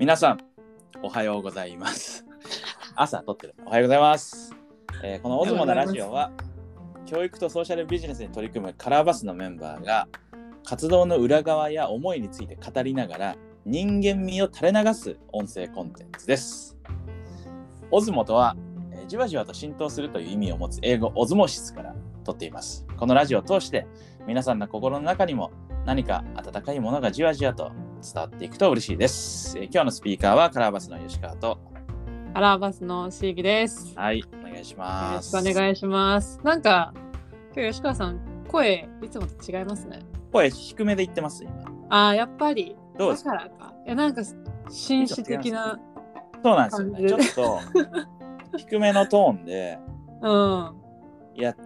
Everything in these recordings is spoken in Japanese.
皆さん、おはようございます。朝撮ってる。おはようございます。えーこのオズモのラジオは、教育とソーシャルビジネスに取り組むカラーバスのメンバーが、活動の裏側や思いについて語りながら、人間味を垂れ流す音声コンテンツです。オズモとは、えーじわじわと浸透するという意味を持つ英語オズモシスから取っています。このラジオを通して、皆さんの心の中にも何か温かいものがじわじわと伝わっていくと嬉しいです。えー今日のスピーカーはカラーバスの吉川と、アラーバスのシーギです。よはい、お願いしろます。しくお願いします。なんか、今日吉川さん、声、いつもと違いますね。声低めで言ってます、今。ああ、やっぱり、どうです？かだからか。いや、なんか、紳士的な、そうなんですよね。ちょ感っと低めのトーンで うん。やっ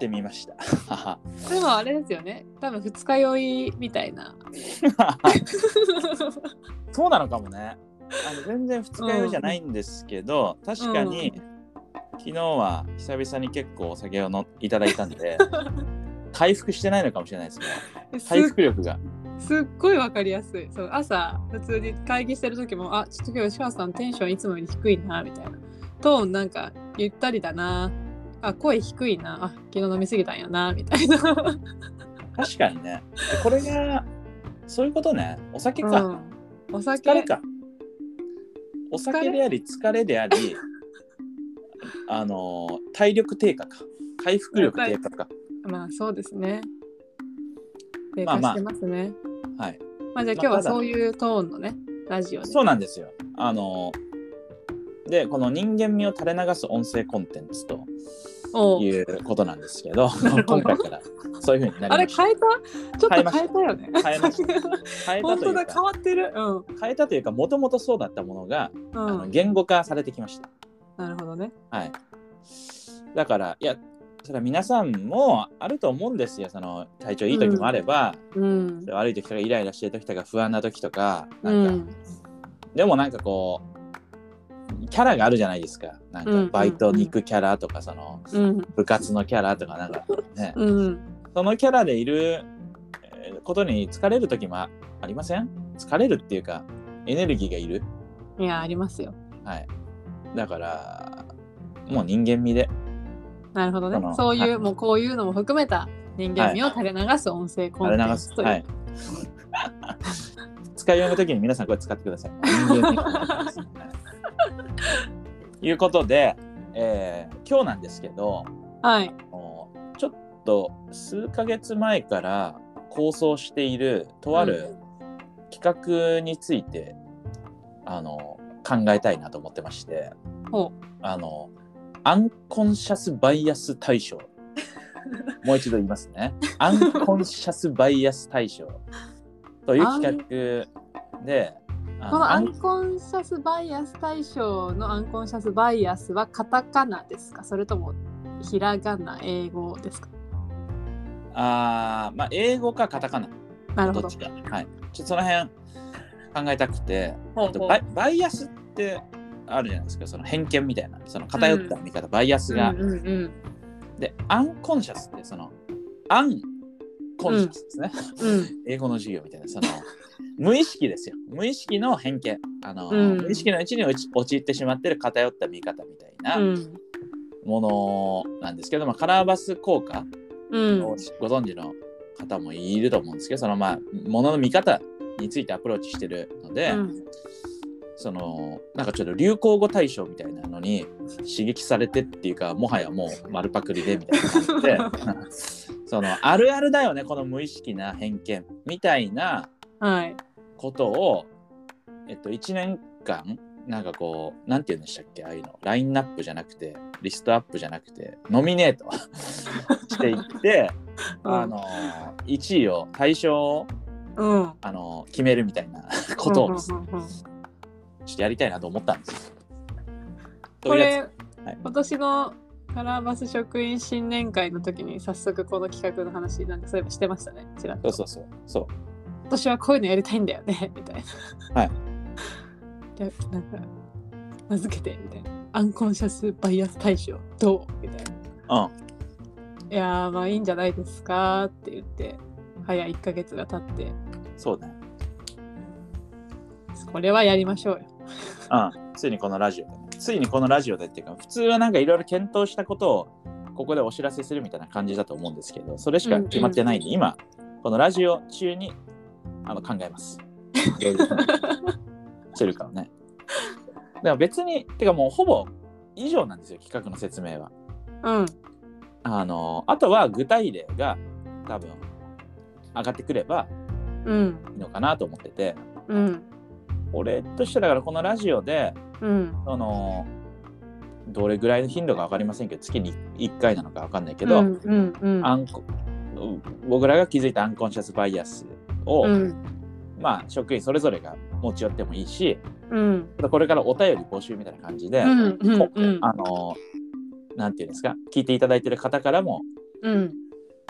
てみました。でもあれですよね。多分二日酔いみたいな。そうなのかもね。あの全然二日酔いじゃないんですけど、確かに、昨日は久々に結構お酒をのいただいたんで、回復してないのかもしれないですね。回す復力が。すっごいわかりやすい。そう朝、普通に会議してる時も、あ、ちょっと今日吉川さんテンションいつもより低いな、みたいな。トーンなんか、ゆったりだな。あ、声低いな。あ、昨日飲みすぎたんやな、みたいな。確かにね。これが、そういうことね。お酒か。うん、お酒疲れか。お酒であり、疲れであり、あのー体力低下か。回復力低下か。まあそうですね。低まあまあ下してますね。はい。まあじゃあ今日はそういうトーンのね、ラジオで。そうなんですよ。あのーで、この人間味を垂れ流す音声コンテンツということなんですけど、今回からそういうふうになあれりました。変えた？ちょっと変えたよね。変えました。変えた本当だ、というか変、わってる。うん。変えたというか、もともとそうだったものが、うあのん、言語化されてきました。なるほどね。はい。だから、いや、それは皆さんもあると思うんですよ。その体調いい時もあれば、うん。悪い時とかイライラしてる時とか不安な時とか、うなんか、ん。でもなんかこう、キャラがあるじゃないですか。なんうんかバイトに行くキャラとか、そのうん。部活のキャラとか、なんかね、うん。そのキャラでいるえーことに疲れる時もありません？疲れるっていうか、エネルギーがいる？いや、ありますよ。はい。だから、もう人間味で。なるほどねそういう、はいもうこういうのも含めた人間味を垂れ流す音声コン。テンツという。はい。使い読むときに皆さんこれ使ってください。い いうことで、えー今日なんですけど、はい。もうちょっと数ヶ月前から構想しているとある企画について、あの考えたいなと思ってましてほあのアンコンシャスバイアス対象。もう一度言いますね。アンコンシャスバイアス対象。という企画であこのアアンンコンシャスバイアス対象のアンコンシャスバイアスはカタカナですか？それともひらがな、英語ですか？あーまあ英語かカタカナ。なるほど。どっち。か。はい。ちょっとその辺考えたくてバイバイアスってあるじゃないですか？その偏見みたいな。その偏った見方、バイアスが、うんうんうん。でアンコンシャスってそのアンコンシャスですね、うん。英語の授業みたいな。その無意識ですよ。無意識の偏見。あの、うん。無意識のうちに陥陥ってしまってる偏った見方みたいなうん。ものなんですけど、まあ、カラーバス効果うん。をご存知の方もいると思うんですけどそのまあものの見方についてアプローチしてるので、うん。そのなんかちょっと流行語大賞みたいなのに刺激されてっていうかもはやもう丸パクリでみたいな感じで。そのあるあるだよねこの無意識な偏見みたいなはい。ことを、えっと、1年間なんかこうなんて言うんでしたっけああいうのラインナップじゃなくてリストアップじゃなくてノミネート していって、あの1位を対象をうん。うんあの決めるみたいな ことをうんちょうんうんうんっとやりたいなと思ったんですよ。これ、はい今年のカラーバス職員新年会の時に早速この企画の話なんかそういえばしてましたね。ちらっとそうそうそう。そう。今年はこういうのやりたいんだよね みたいな。はい。じゃあなんか名付けてみたいな。アンコンシャスバイアス対象どう？みたいな。うん。いやーまあいいんじゃないですかって言って早1ヶ月が経ってそうね。です。これはやりましょうよ。うん、ついにこのラジオで、ね、ついにこのラジオでっていうか、普通はなんかいろいろ検討したことをここでお知らせするみたいな感じだと思うんですけど、それしか決まってないんで、今、このラジオ中にあの考えます。どういうふうにするかをね。でも別に、てかもうほぼ以上なんですよ、企画の説明は。うん。あの、あとは具体例が多分上がってくればうん。いいのかなと思ってて、うん。俺としてはだからこのラジオで、うん。その、どれぐらいの頻度か分かりませんけど、月に1回なのか分かんないけど、うん。うん。うん。アンコ僕らが気づいたアンコンシャスバイアスを、うん。まあ職員それぞれが持ち寄ってもいいしうん。これからお便り募集みたいな感じで、うん。うん。こうん。あのなんていうんですか聞いていただいてる方からもうん。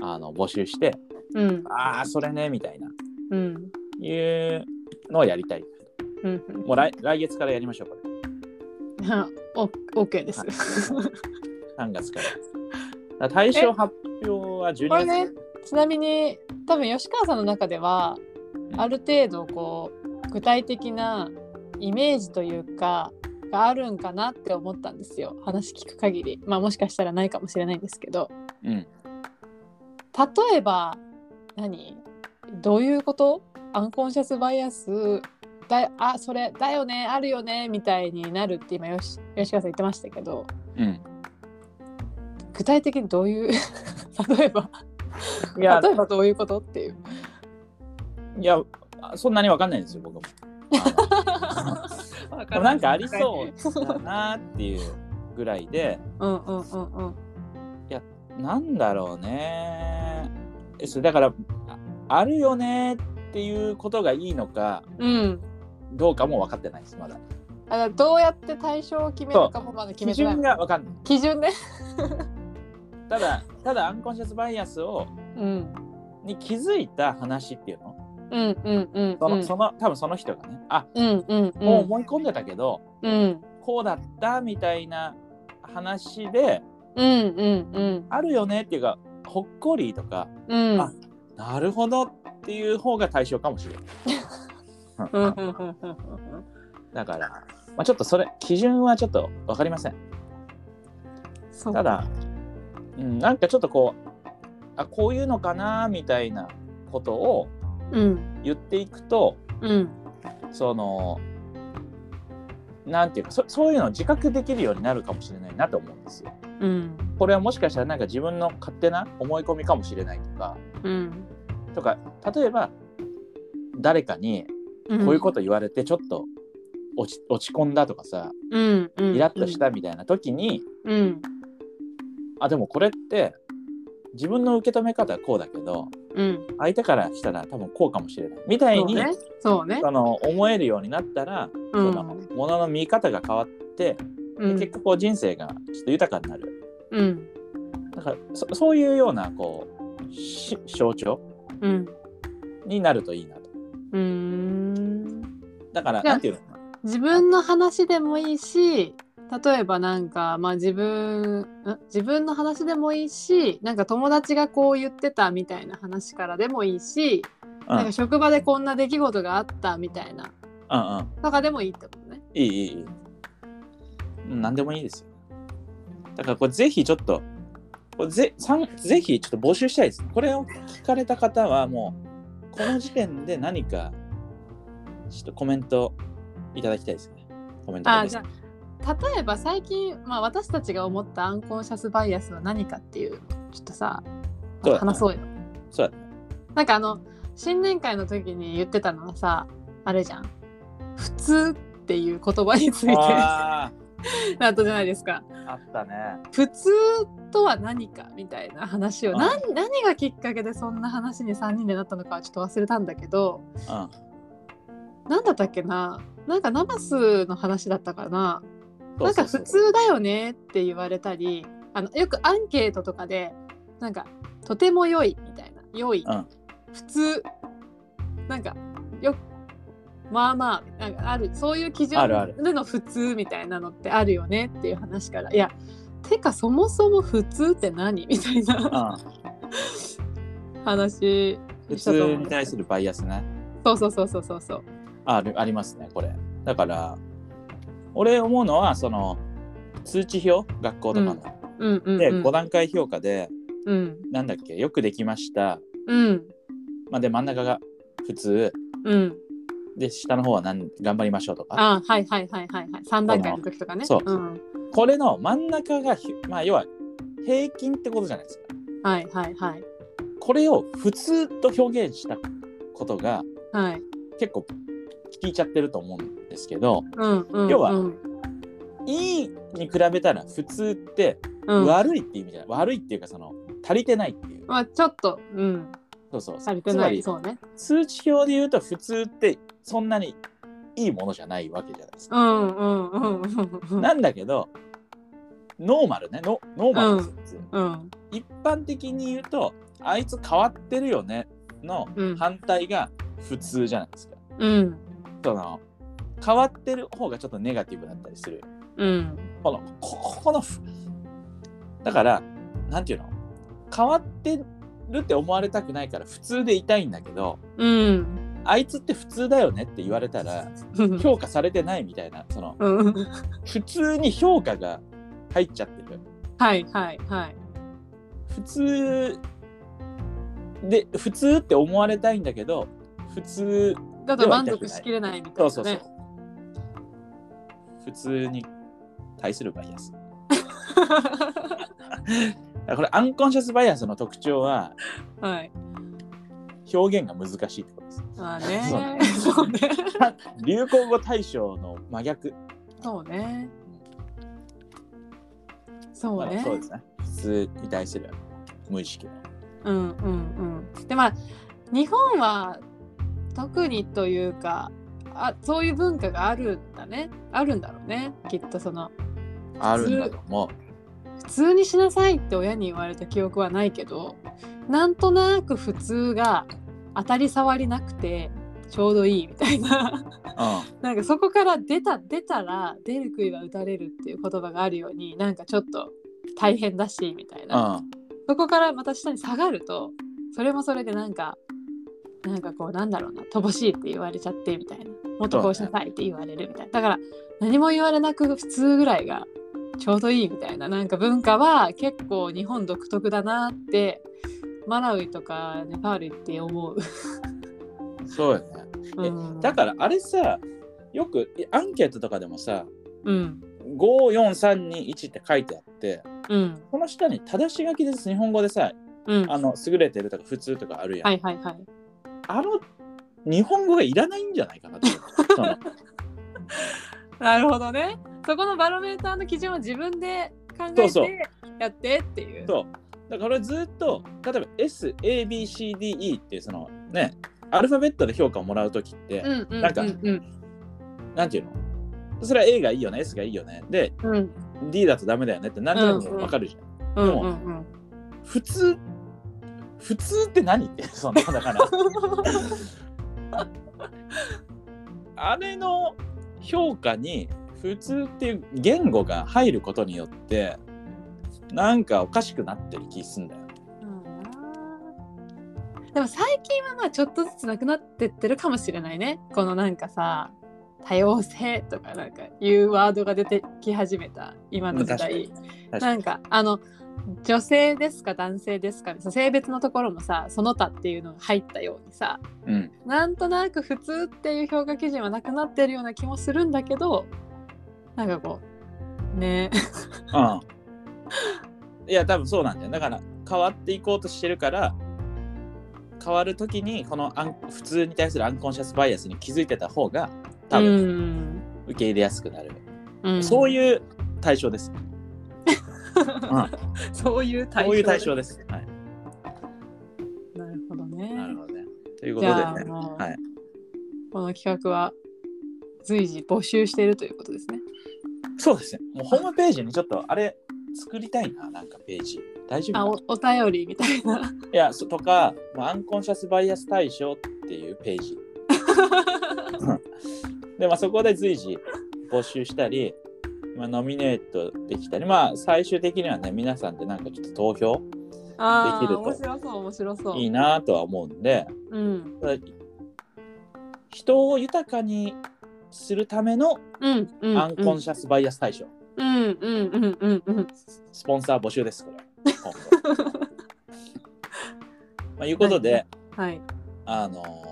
あの募集してうん。ああそれねみたいなうん。いうのをやりたいうん。もう来来月からやりましょうこれはオッケーです。3月からだから対象発表は12月これね、ちなみに多分吉川さんの中ではうん。ある程度こう具体的なイメージというかがあるんかなって思ったんですよ。話聞く限り。まあもしかしたらないかもしれないんですけど。うん。例えば何？どういうこと？アンコンシャスバイアス？だあそれだよねあるよねみたいになるって今よし吉川さん言ってましたけど。うん。具体的にどういう？例えばいや 例えばどういうことっていう。いやあそんなに分かんないんですよ僕も なんかありそうだなっていうぐらいでうんうんうんうん。なんだろうねえそれだからああるよねっていうことがいいのかうん。どうかも分かってないですまだあどうやって対象を決めるかもまだ決め基てない。準が分かんない基準ね。ただただアンコンシャスバイアスをうん。に気づいた話っていうの？うんうんうんその,、うん。その多分その人がねあうんうんうん。もう思い込んでたけど、うんこうだったみたいな話でうんうんうんあるよねっていうかほっこりとかうん。あなるほどっていう方が対象かもしれない。だから、まあ、ちょっとそれ基準はちょっと分かりません。ただ、うん、なんかちょっとこうあこういうのかなみたいなことをうん言っていくとうんそのなんていうかそそういうのを自覚できるようになるかもしれないなと思うんですよ。うんこれはもしかしたらなんか自分の勝手な思い込みかもしれないとかうん。とか例えば誰かにこういうこと言われてちょっと落ち落ち込んだとかさうんうん。イラッとしたみたいな時に、うんあでもこれって自分の受け止め方はこうだけどうん。相手からしたら多分こうかもしれないみたいにそうね。そうね。その思えるようになったら、うんそのものの見方が変わって、でうん結果こう人生がちょっと豊かになるうんだからそそういうようなこうし象徴うんになるといいなとうーん。だからなんていうのかな自分の話でもいいし例えばなんかまあ自分ん？自分の話でもいいしなんか友達がこう言ってたみたいな話からでもいいし、うん。なんか職場でこんな出来事があったみたいな。うんうん。とかでもいいってことね。いいいいいい。うん何でもいいですよ。だからこれぜひちょっとこれぜさんぜひちょっと募集したいです。これを聞かれた方はもうこの時点で何かちょっとコメントいただきたいですね。コメントあじゃあ例えば最近、まあ、私たちが思ったアンコンシャスバイアスは何かっていうちょっとさ話そうよ。そうだなんかあの新年会の時に言ってたのはさあれじゃん。普通っていう言葉について。あ なったじゃないですか。ーあったね。普通とは何かみたいな話を。うん。何何がきっかけでそんな話に3人でなったのかはちょっと忘れたんだけどうん。何だったっけな。なんかナマスの話だったかななんか普通だよねって言われたりあのよくアンケートとかでなんかとても良いみたいな良い、うん。普通なんかよまあまあなんかあるそういう基準あるある。での普通みたいなのってあるよねっていう話から。いやてかそもそも普通って何みたいな。うん。話普通に対するバイアスね。そうそうそうそうそうそう。あるありますねこれ。だから俺思うのはその通知表学校とかの、うんうん、でうん。5段階評価でうん。なんだっけよくできました、うん。まあ、で真ん中が普通うん。で下の方はなん頑張りましょうとかあはいはいはいはいはい。3段階の時とかね。そううん。これの真ん中がひまあ要は平均ってことじゃないですかはいはいはい。これを普通と表現したことがはい。結構効いちゃってると思うんですけどうんうん。要はうん。いいに比べたら普通ってうん、悪いっていう意味じゃない、悪いっていうかその足りてないっていうまあちょっと、うん。そうそう足りてない。つまりそうね。通知表で言うと普通ってそんなにいいものじゃないわけじゃないですか、うんうんうんうんうん。なんだけどノーマルねノノーマルですよ、普通うん。一般的に言うとあいつ変わってるよねのうん反対が普通じゃないですか、うん。その変わってる方がちょっとネガティブだったりするうん。このこここのふだからなんていうの？変わってるって思われたくないから普通でいたいんだけどうん。あいつって普通だよねって言われたら評価されてないみたいなそのうん。普通に評価が入っちゃってるはいはいはい。普通で普通って思われたいんだけど普通だと満足しきれないみたいな、ね。そうそうそう、普通に対するバイアス これアンコンシャスバイアスの特徴ははい。表現が難しいってことですまあね。そそうね。流行語大賞の真逆そうね。そうまあね。そうですね普通に対する無意識のうんうんうん。でまあ日本は特にというかあそういう文化があるんだね。あるんだろうね。きっとそのあるんだと思う。普通にしなさいって親に言われた記憶はないけどなんとなく普通が当たり障りなくてちょうどいいみたいな。うなんかそこから出た出たら出る杭は打たれるっていう言葉があるようになんかちょっと大変だしみたいな、んうん。そこからまた下に下がるとそれもそれでなんかなんかこうなんだろうな乏しいって言われちゃってみたいな。もっとこうしなさいって言われるみたいな。だから何も言われなく普通ぐらいがちょうどいいみたいな。なんか文化は結構日本独特だなってマラウイとかネパール行って思う。そうよね。えうん、だからあれさよくえアンケートとかでもさうん。54321って書いてあってうん。この下に正し書きです。日本語でさうん。あの優れてるとか普通とかあるやん、はいはいはい。あの日本語がいらないんじゃないかなってそのなるほどね。そこのバロメーターの基準を自分で考えてやってっていう。そう。だから俺ずっと例えば SABCDE ってそのねアルファベットで評価をもらうときって、うんうんなんかうん。なんていうの？それは A がいいよね S がいいよね。でうん。D だとダメだよねってなんとなくわかるじゃん、うんうんうん。普通普通って何ってそのだからあれの評価に普通っていう言語が入ることによってなんかおかしくなってる気すんだよ。でも最近はまあちょっとずつなくなってってるかもしれないね。このなんかさ多様性とかなんかいうワードが出てき始めた今の時代。なんかあの女性ですか男性ですか性別のところもさその他っていうのが入ったようにさうん、なんとなく普通っていう評価基準はなくなってるような気もするんだけどなんかこうねうん。いや多分そうなんだよ。だから変わっていこうとしてるから変わるときにこのアン普通に対するアンコンシャスバイアスに気づいてた方が多う分ん受け入れやすくなる。うんそういう対象です。うん そういう対象そういう対象です。はい。なるほどねなるほどね。というこじとでね。はい。この企画は随時募集しているということですねそうですね。もうホームページにちょっとあれ作りたいな、なんかページ。大丈夫あかおお便りみたいないや、そとか、もうアンコンシャスバイアス対象っていうページ。で、まあ、そこで随時募集したり、まあ、ノミネートできたり、まあ、最終的にはね、皆さんでなんかちょっと投票できると面白そう面白そう。いいなとは思うんで、うん。人を豊かにするためのアンコンシャスバイアス対象、うんうんうんうん。うんスポンサー募集ですこれ。今後。まあいうことで、はい。あのー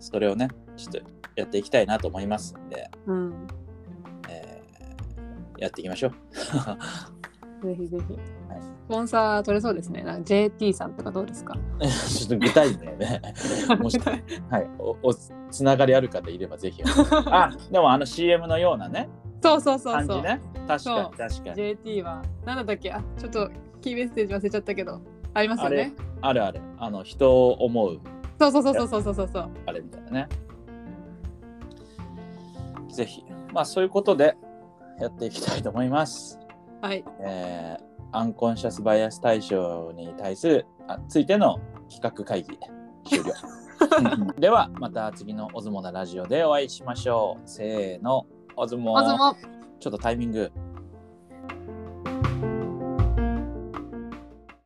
それをねちょっとやっていきたいなと思いますんで、うん。えーやっていきましょう。ぜひぜひ。はい。スポンサー取れそうですね。なんか JT さんとかどうですか？ちょっと具体名ね。もし、はい、おおつながりある方いればぜひ。あでもあの CM のようなね。そうそうそうそう。感じね。確かに確かに。JT は何だったっけ？あちょっとキーメッセージ忘れちゃったけど。ありますよね。あるあるあの人を思う。そうそうそうそうそうそうそう。あれみたいなねぜひ。まあそういうことでやっていきたいと思います。はい。えーアンコンシャスバイアス対象に対するあついての企画会議終了。ではまた次のオズモなラジオでお会いしましょう。せーのオズモまずもちょっとタイミング